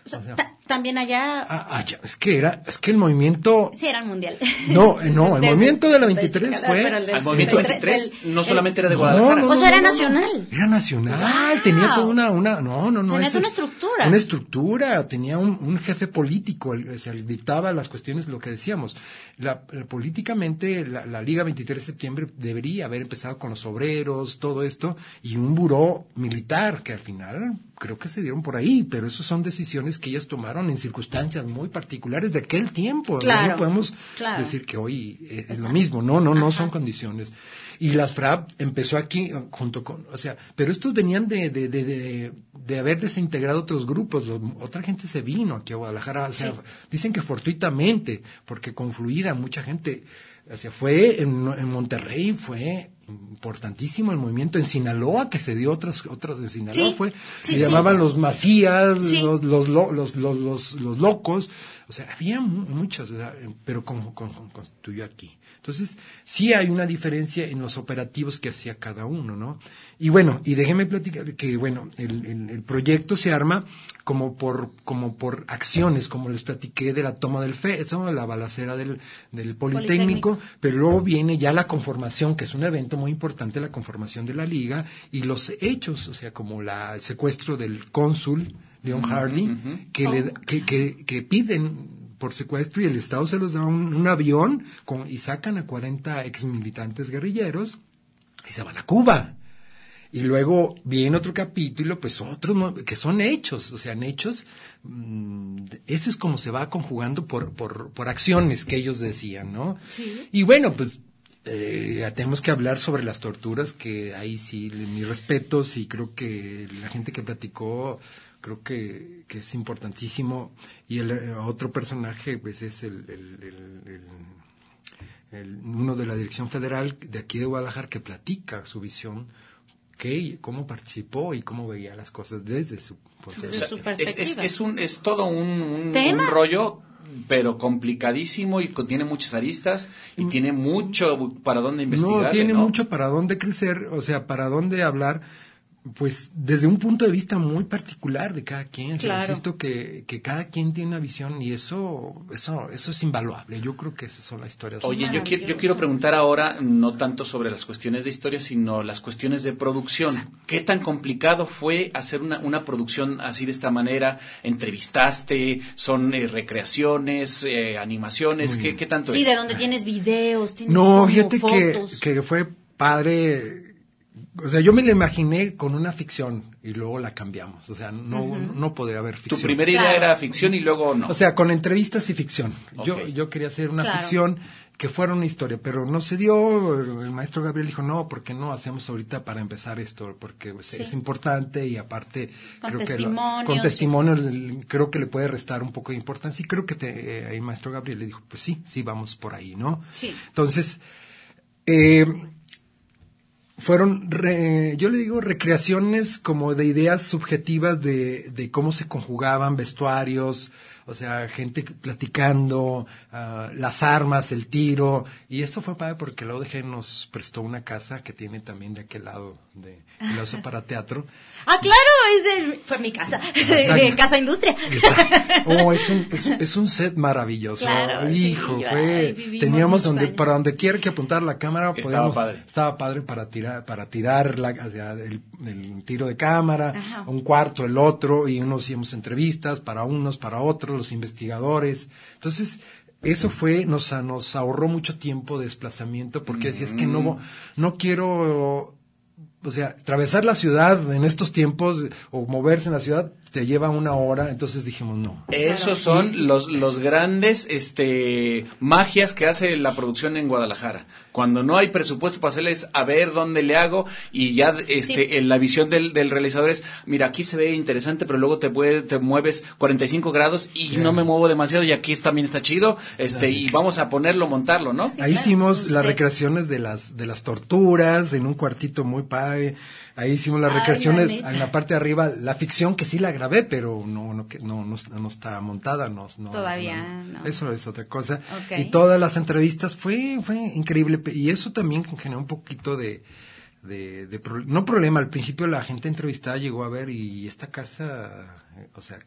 O sea, O sea, ta- también allá, ah, ah, es que era, es que el movimiento, sí era el mundial. no, eh, no, el *laughs* movimiento de la del- 23 del- fue- pero el movimiento del- 23 del- no el- solamente era de No, Guadalajara. no, O sea, no, era no, no. nacional. Era nacional, Wow. tenía toda una, una, no, no, no. Tenía ese- una estructura. Una estructura, tenía un, un jefe político, el- o sea, dictaba las cuestiones, lo que decíamos. La, la- políticamente, la, la Liga 23 de septiembre debería haber empezado con los obreros, todo esto, y un buró militar, que al final creo que se dieron por ahí, pero eso son decisiones que ellas tomaron en circunstancias muy particulares de aquel tiempo. Claro, No podemos claro. decir que hoy es, es lo mismo, no, no, no son condiciones. Y las FRAP empezó aquí eh, junto con, o sea, pero estos venían de, de, de, de, de haber desintegrado otros grupos, otra gente se vino aquí a Guadalajara, o sea, dicen que fortuitamente, porque confluida mucha gente, o sea, fue en, en Monterrey, fue importantísimo el movimiento. En Sinaloa que se dio otras otras de Sinaloa Sí, fue sí, se sí. llamaban los Macías los los, lo- los los los los locos. O sea había mu- muchos o sea, pero con- con- constituyó aquí entonces sí hay una diferencia en los operativos que hacía cada uno no y bueno y déjeme platicar que bueno el, el, el proyecto se arma como por como por acciones como les platiqué de la toma del fe eso, la balacera del, del politécnico, Politécnico. pero luego viene ya la conformación que es un evento muy importante la conformación de la liga y los hechos o sea como la el secuestro del cónsul Leon Hardy que le da- que, que, que piden por secuestro y el Estado se los da un, un avión con, y sacan a 40 ex militantes guerrilleros y se van a Cuba. Y luego viene otro capítulo, pues otros que son hechos, o sea, hechos, mm, eso es como se va conjugando por, por, por acciones que ellos decían, ¿no? Sí. Y bueno, pues eh, tenemos que hablar sobre las torturas, que ahí sí, mis respetos y creo que la gente que platicó, creo que, que es importantísimo. Y el eh, otro personaje, pues es el, el- el- el- el- uno de la Dirección Federal de aquí de Guadalajara que platica su visión, que, cómo participó y cómo veía las cosas desde su punto de Desde vista. su es, es, perspectiva. es un, es todo un, un- ¿Tema? un rollo, pero complicadísimo y tiene muchas aristas y tiene mucho para dónde investigar. No, tiene mucho para dónde crecer, o sea, para dónde hablar, pues desde un punto de vista muy particular de cada quien. O sea, Claro. insisto que, que cada quien tiene una visión y eso, eso, eso es invaluable. Yo creo que esas son las historias. Oye, yo quiero, yo quiero preguntar ahora no tanto sobre las cuestiones de historia, sino las cuestiones de producción. ¿Qué tan complicado fue hacer una, una producción así de esta manera? ¿Entrevistaste? ¿Son eh, recreaciones, eh, animaciones? ¿Qué, qué tanto Sí, es? de donde tienes videos, tienes No, fíjate que, fotos. que fue padre. O sea, yo me la imaginé con una ficción y luego la cambiamos. O sea, no, no podría haber Tu ficción. primera idea Claro. era ficción y luego no. O sea, con entrevistas y ficción. Yo, yo quería hacer una Claro. ficción que fuera una historia, pero no se dio. El maestro Gabriel dijo, no, ¿por qué no hacemos ahorita para empezar esto? Porque pues, Sí. es importante y aparte Con creo que lo- testimonios. con testimonios creo que le puede restar un poco de importancia y creo que te, eh, ahí el maestro Gabriel le dijo, pues sí, sí, vamos por ahí, ¿no? Sí. Entonces, eh, fueron, re- yo le digo, recreaciones como de ideas subjetivas de, de cómo se conjugaban vestuarios, o sea, gente platicando, ah, las armas, el tiro, y esto fue padre porque la ODG nos prestó una casa que tiene también de aquel lado, de, que la usa para teatro. Ah, claro, ese fue mi casa, de. *laughs* Casa Industria. *laughs* Oh, es un, es, es un set maravilloso. Claro, Hijo, fue, teníamos donde, años. para donde quiera que apuntar la cámara, Estaba podíamos- padre. estaba padre para tirar, para tirar la, o sea, el, el tiro de cámara, Ajá. un cuarto, el otro, y unos hacíamos entrevistas para unos, para otros, los investigadores. Entonces, eso fue, nos, nos ahorró mucho tiempo de desplazamiento, porque decía, es que no, no quiero o sea, atravesar la ciudad en estos tiempos o moverse en la ciudad te lleva una hora, entonces dijimos no. Esos son los, los grandes este, magias que hace la producción en Guadalajara. Cuando no hay presupuesto para hacerles a ver dónde le hago y ya este, en la visión del, del realizador es, mira, aquí se ve interesante, pero luego te, puede, te mueves 45 grados y no me muevo demasiado y aquí también está chido este, y vamos a ponerlo, montarlo, ¿no? Ahí hicimos las recreaciones de las, de las torturas en un cuartito muy padre. Ahí hicimos las Ay, recreaciones la en la parte de arriba, la ficción que sí la grabé, pero no no que- no, no, no está montada, no, no- Todavía, no. Eso es otra cosa. Ok. Y todas las entrevistas fue fue increíble y eso también generó un poquito de de, de no problema, al principio la gente entrevistada llegó a ver y esta casa, o sea,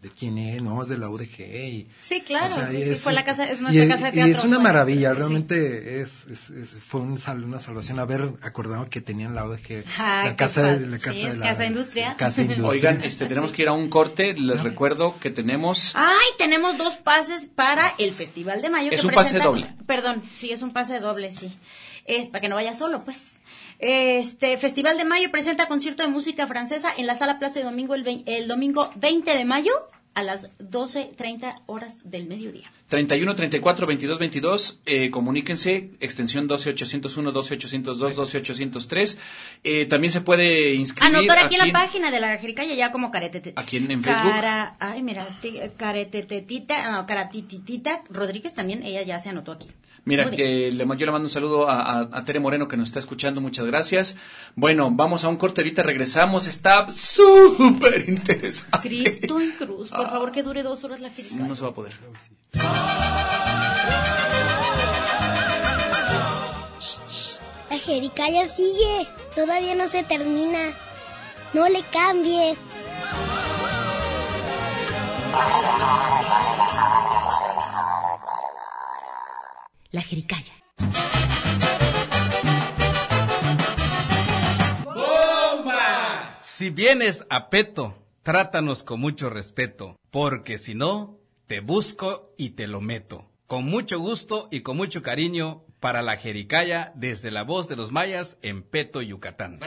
de, quién es, no, es de la UDG y Sí, claro, o sea, sí, y sí, es- fue la casa, es y nuestra es- casa de y teatro. es una maravilla, realmente es, es- es- fue un sal- una salvación haber acordado que tenían la UDG, Ay, la casa de la Sí, casa es de la Casa Industria. la casa industria. Oigan, este, tenemos que ir a un corte. Les recuerdo que tenemos... Ay, tenemos dos pases para el Festival de Mayo. Es que un pase doble. Perdón, sí, es un pase doble, sí. Es para que no vaya solo, pues. Este Festival de Mayo presenta concierto de música francesa en la Sala Plaza de Domingo el, vein- el domingo 20 de mayo a las 12.30 horas del mediodía. 31 34 22 22, eh, comuníquense, extensión 12801, 12802, 12803. Eh, también se puede inscribir. Anotar aquí en la página de la Jericaya ya como caretete. Aquí en- en Facebook. Cara, ay, mira, este, caretetetita, no, caratititita Rodríguez también, ella ya se anotó aquí. Mira, que le, yo le mando un saludo a, a- a Tere Moreno que nos está escuchando, muchas gracias. Bueno, vamos a un corte, ahorita regresamos, está súper interesante. Cristo en cruz, por favor que dure dos horas la Jericaya. No se va a poder. La jericaya sigue. Todavía no se termina. No le cambies. La Jericaya. Si vienes a Peto, trátanos con mucho respeto, porque si no, te busco y te lo meto. Con mucho gusto y con mucho cariño para la Jericaya desde la voz de los mayas en Peto, Yucatán.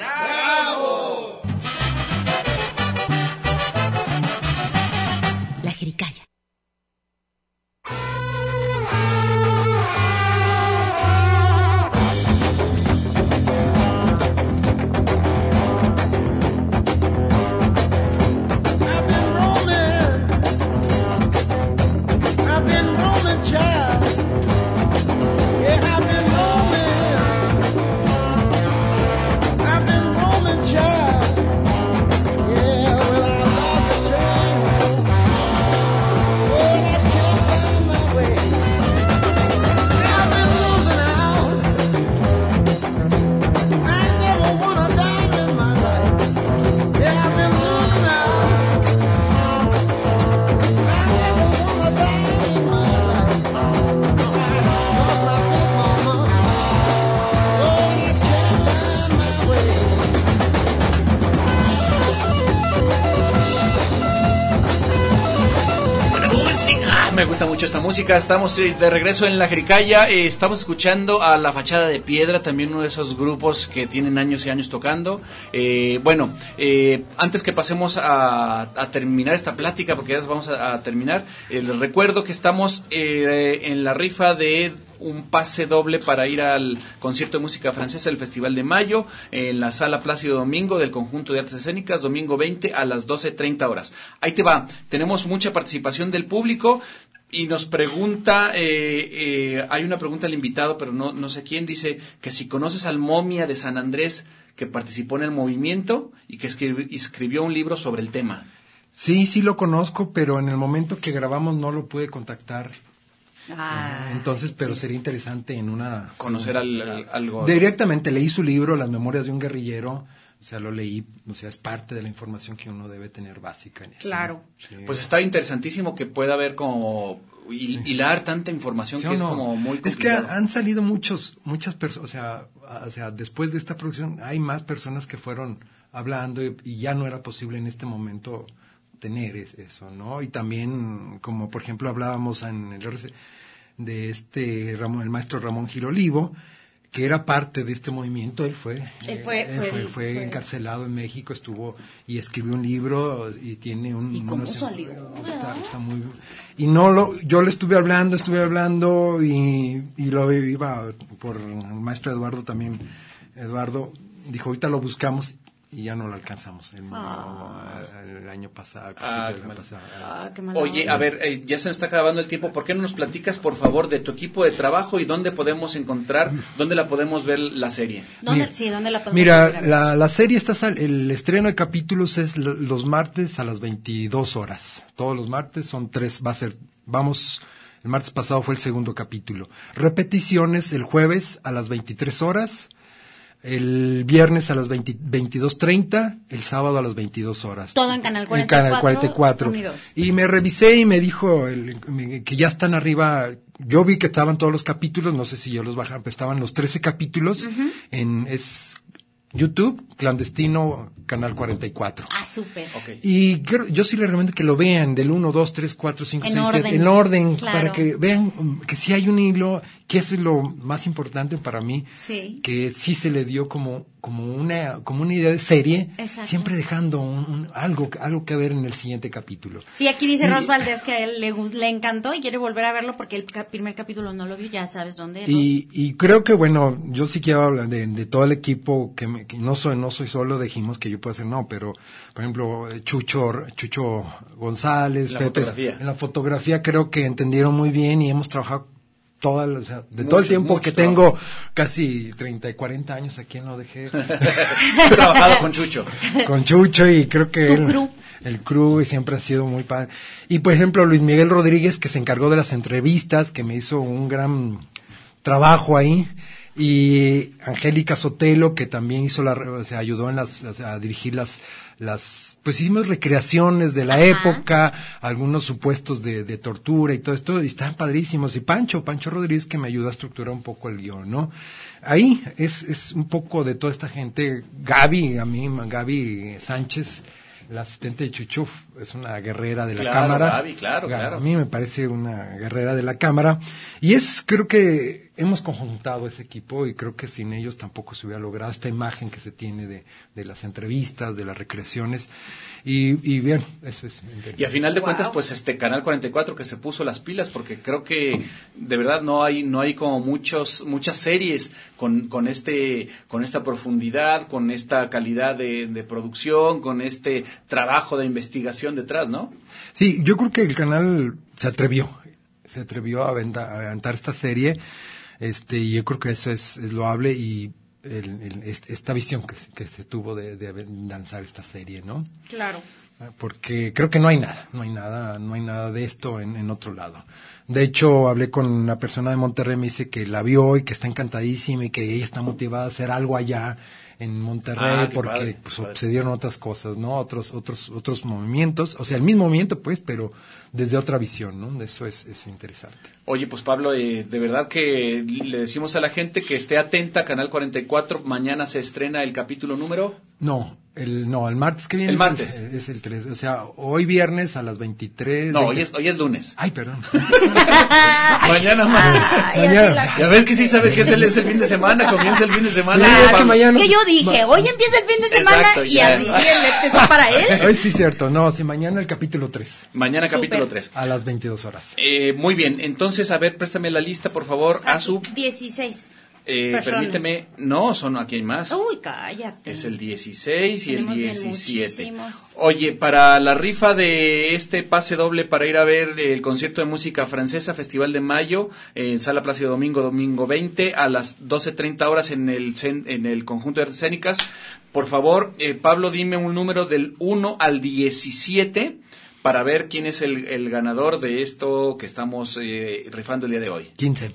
La Jericaya. Me gusta mucho esta música. Estamos eh, de regreso en la Jericaya. Eh, estamos escuchando a La Fachada de Piedra, también uno de esos grupos que tienen años y años tocando. Eh, bueno, eh, antes que pasemos a, terminar esta plática, porque ya vamos a, a terminar, eh, les recuerdo que estamos en la rifa de un pase doble para ir al concierto de música francesa del Festival de Mayo en la Sala Plácido Domingo del Conjunto de Artes Escénicas, domingo 20 a las 12.30 horas. Ahí te va, tenemos mucha participación del público y nos pregunta, eh, eh, hay una pregunta al invitado, pero no, no sé quién, dice que si conoces al momia de San Andrés que participó en el movimiento y que escribi- escribió un libro sobre el tema. Sí, sí lo conozco, pero en el momento que grabamos no lo pude contactar. Ah, Entonces, pero sería interesante en una... Conocer al- al- algo. Directamente leí su libro, Las Memorias de un Guerrillero. O sea, lo leí, o sea, es parte de la información que uno debe tener básica en eso. Claro. Sí. Pues está interesantísimo que pueda haber como hil- hilar tanta información ¿Sí que es no? como muy Es que complicado. ha- han salido muchos, muchas personas, o sea, o sea, después de esta producción hay más personas que fueron hablando y, y ya no era posible en este momento tener es- eso, ¿no? Y también, como por ejemplo hablábamos en el de este Ramón, el maestro Ramón Gil Olivo, que era parte de este movimiento. Él fue, Él fue- eh, fue- fue, encarcelado en México, estuvo y escribió un libro y tiene un... ¿Y? Está, está muy y no lo yo le estuve hablando estuve hablando y, y lo iba por el maestro Eduardo también Eduardo dijo ahorita lo buscamos y ya no lo alcanzamos el, el año pasado casi Ah, qué el año mal. pasado. Ah, qué mala Oye, a ver, eh, ya se nos está acabando el tiempo. ¿Por qué no nos platicas, por favor, de tu equipo de trabajo y dónde podemos encontrar, dónde la podemos ver la serie? ¿Dónde, Mira, sí, ¿dónde la podemos Mira, encontrar? la, la serie está sal- el estreno de capítulos es lo- los martes a las 22 horas. Todos los martes son tres, va a ser, vamos, el martes pasado fue el segundo capítulo. Repeticiones el jueves a las 23 horas, el viernes a las 20 22.30, el sábado a las 22 horas. Todo en Canal En 44. Canal 44. Unidos. Y me revisé y me dijo el- que ya están arriba. Yo vi que estaban todos los capítulos, no sé si yo los bajaron, pero estaban los 13 capítulos en es YouTube, clandestino, Canal 44. Ah, súper. Y creo- yo sí les recomiendo que lo vean del 1, 2, 3, 4, 5, En 6, 7, orden. en orden, Claro. para que vean um, que sí hay un hilo, que eso es lo más importante para mí, Sí. que sí se le dio como, como, una, como una idea de serie, Exacto. siempre dejando un- un- algo, algo que ver en el siguiente capítulo. Sí, aquí dice Ros Valdés que a él le, le encantó y quiere volver a verlo porque el primer capítulo no lo vio, ya sabes dónde. Y, y creo que bueno, yo sí quiero hablar de, de todo el equipo que, me- que no soy no soy solo dijimos que yo puedo hacer no, pero por ejemplo Chucho Chucho González, La Pepe, fotografía. en la fotografía creo que entendieron muy bien y hemos trabajado toda, la- o sea, de todo el tiempo que trabajo. tengo casi 30 y 40 años aquí en lo dejé *laughs* He trabajado con Chucho. con Chucho y creo que él- crew. el crew y siempre ha sido muy padre. Y por ejemplo Luis Miguel Rodríguez que se encargó de las entrevistas, que me hizo un gran trabajo ahí y Angélica Sotelo que también hizo la o sea, ayudó en las a dirigir las las pues hicimos recreaciones de la Ajá. época, algunos supuestos de, de tortura y todo esto, y están padrísimos. Y Pancho, Pancho Rodríguez que me ayudó a estructurar un poco el guion, ¿no? Ahí es, es un poco de toda esta gente, Gaby, a mí, Gaby Sánchez, la asistente de Chuchuf, es una guerrera de la Claro, cámara. Gaby, claro, Gaby, claro. A mí me parece una guerrera de la cámara. Y es, creo que hemos conjuntado ese equipo y creo que sin ellos tampoco se hubiera logrado esta imagen que se tiene de, de las entrevistas, de las recreaciones. Y, y bien, eso es. Y a final de cuentas, pues este Canal 44 que se puso las pilas, porque creo que de verdad no hay no hay como muchos muchas series con, con este con esta profundidad, con esta calidad de, de producción, con este trabajo de investigación detrás, ¿no? Sí, yo creo que el canal se atrevió, se atrevió a, aventar esta serie, este, y yo creo que eso es, es loable y el- el- est- esta visión que, se- que se tuvo de, de lanzar esta serie, ¿no? Claro. Porque creo que no hay nada, no hay nada, no hay nada de esto en, en otro lado. De hecho, hablé con una persona de Monterrey, me dice que la vio y que está encantadísima y que ella está motivada a hacer algo allá en Monterrey Ah, porque padre, pues, padre. se dieron otras cosas, ¿no? Otros, otros, otros movimientos, o sea, el mismo movimiento, pues, pero desde otra visión, ¿no? Eso es, es interesante. Oye, pues Pablo, eh, de verdad que le decimos a la gente que esté atenta a Canal 44, mañana se estrena el capítulo número No, el, no, el martes que viene. El es martes. Es, el 3, o sea, hoy viernes a las 23. No, 20. hoy es, hoy es lunes. Ay, perdón. *laughs* Mañana, así Mañana. Ya ves que sí sabe que es el, es el fin de semana, comienza el fin de semana. Sí, es que Pablo. mañana- Es que yo dije, hoy empieza el fin de semana Exacto, y ya. así el empezó para él. Hoy sí, cierto. No, sí, mañana el capítulo 3, Mañana capítulo 3. a las 22 horas. Eh, muy bien, entonces, a ver, préstame la lista, por favor, a su... 16. Eh, permíteme, no, son aquí hay más. Uy, cállate. Es el 16 y el Tenemos bien 17. muchísimos. Oye, para la rifa de este pase doble para ir a ver el concierto de música francesa, Festival de Mayo, en Sala Plácido Domingo, domingo 20, a las 12.30 horas en el, en el conjunto de escénicas. Por favor, eh, Pablo, dime un número del 1 al 17 para ver quién es el, el ganador de esto que estamos eh, rifando el día de hoy. 15.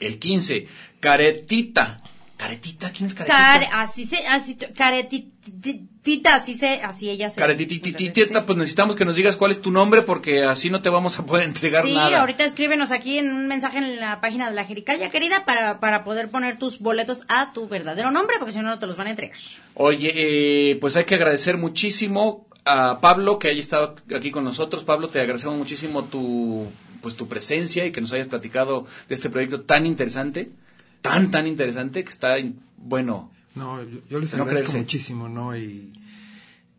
El 15, Caretita. ¿Caretita? ¿Quién es Caretita? Care, así se, así, caretitita, así se, así ella se. Caretititita, pues necesitamos que nos digas cuál es tu nombre porque así no te vamos a poder entregar Sí, nada. ahorita escríbenos aquí en un mensaje en la página de la Jericaya, querida, para, para poder poner tus boletos a tu verdadero nombre, porque si no, no te los van a entregar. Oye, eh, pues hay que agradecer muchísimo a Pablo que haya estado aquí con nosotros. Pablo, te agradecemos muchísimo tu pues tu presencia y que nos hayas platicado de este proyecto tan interesante. tan, tan interesante que está, bueno. No, yo, yo les agradezco muchísimo, ¿no? Y,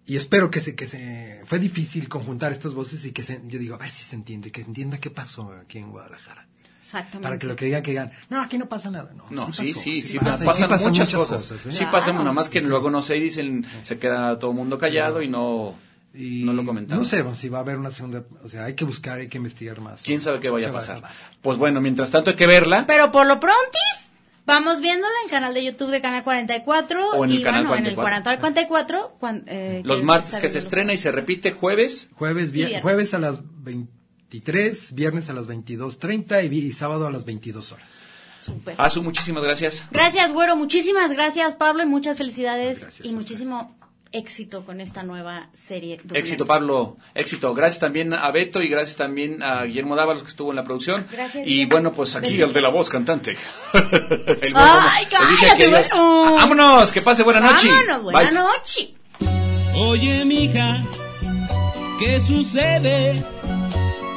y espero que se, que se... Fue difícil conjuntar estas voces y que se, yo digo, a ver si se entiende, que entienda qué pasó aquí en Guadalajara. Exactamente. Para que lo que digan, que digan, no, aquí no pasa nada. No, No, sí, sí, pasó, sí, sí, pasan, sí muchas, cosas. ¿eh? Sí pasan, nada más que luego no sé, y dicen, se queda todo el mundo callado y no, Y no lo comentamos. No sé si va a haber una segunda, o sea, hay que buscar, hay que investigar más. ¿Quién sabe qué vaya a ¿Qué va a pasar? Pues bueno, mientras tanto hay que verla. Pero por lo prontis, vamos viéndola en el canal de YouTube de Canal 44. O en el y Canal bueno, en el 44. Canal 44. cuan- eh, Los martes que se estrena y se repite jueves. Jueves, jueves a las 23, viernes a las 22.30 y, y sábado a las 22 horas. Súper. Azu, muchísimas gracias. Gracias, güero. Muchísimas gracias, Pablo, y muchas felicidades Gracias y muchísimo éxito con esta nueva serie. documental. Éxito, Pablo. Éxito. Gracias también a Beto y gracias también a Guillermo Dávalos que estuvo en la producción. Gracias, y bueno, pues aquí el de la voz cantante. *laughs* el Ay, cállate, güero. Vámonos, que pase buena noche. Vámonos, buena Bye. noche. Oye, mija, ¿qué sucede?